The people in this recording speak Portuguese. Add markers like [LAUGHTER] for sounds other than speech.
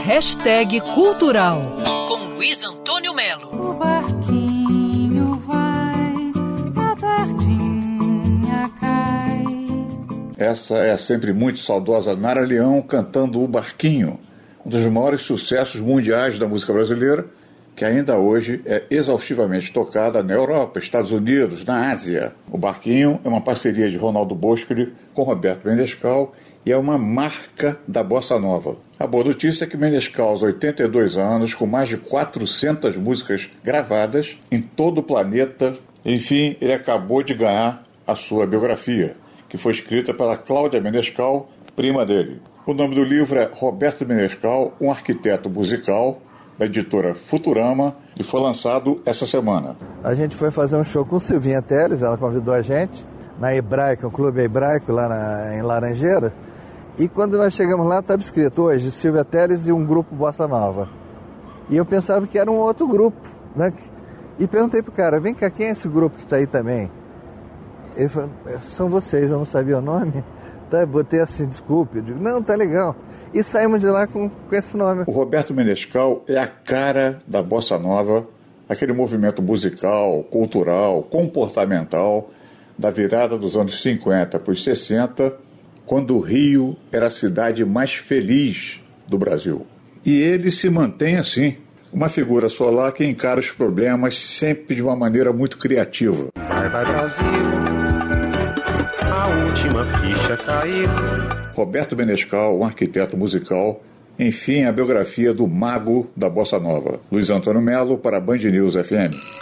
Hashtag Cultural com Luiz Antônio Melo. O barquinho vai, a tardinha cai. Essa é a sempre muito saudosa Nara Leão cantando O Barquinho, um dos maiores sucessos mundiais da música brasileira, que ainda hoje é exaustivamente tocada na Europa, Estados Unidos, na Ásia. O Barquinho é uma parceria de Ronaldo Boscoli com Roberto Mendescal e é uma marca da bossa nova. A boa notícia é que Menescal, aos 82 anos, com mais de 400 músicas gravadas em todo o planeta, enfim, ele acabou de ganhar a sua biografia, que foi escrita pela Cláudia Menescal, prima dele. O nome do livro é Roberto Menescal, um arquiteto musical, da editora Futurama, e foi lançado essa semana. A gente foi fazer um show com Silvinha Teles, ela convidou a gente, na Hebraica, o Clube Hebraico, lá na, em Laranjeira. E quando nós chegamos lá, estava escrito hoje Silvia Teles e um grupo Bossa Nova. E eu pensava que era um outro grupo. Né? E perguntei pro cara, vem cá, quem é esse grupo que está aí também? Ele falou, são vocês, eu não sabia o nome. [LAUGHS] Tá, botei assim, desculpe. Eu digo, não, tá legal. E saímos de lá com, com esse nome. O Roberto Menescal é a cara da Bossa Nova, aquele movimento musical, cultural, comportamental da virada dos anos 50 para os 60 quando o Rio era a cidade mais feliz do Brasil. E ele se mantém assim, uma figura solar que encara os problemas sempre de uma maneira muito criativa. Vai, vai Brasil, a última ficha caiu. Roberto Benescal, um arquiteto musical, enfim, a biografia do mago da bossa nova. Luiz Antônio Melo para a Band News FM.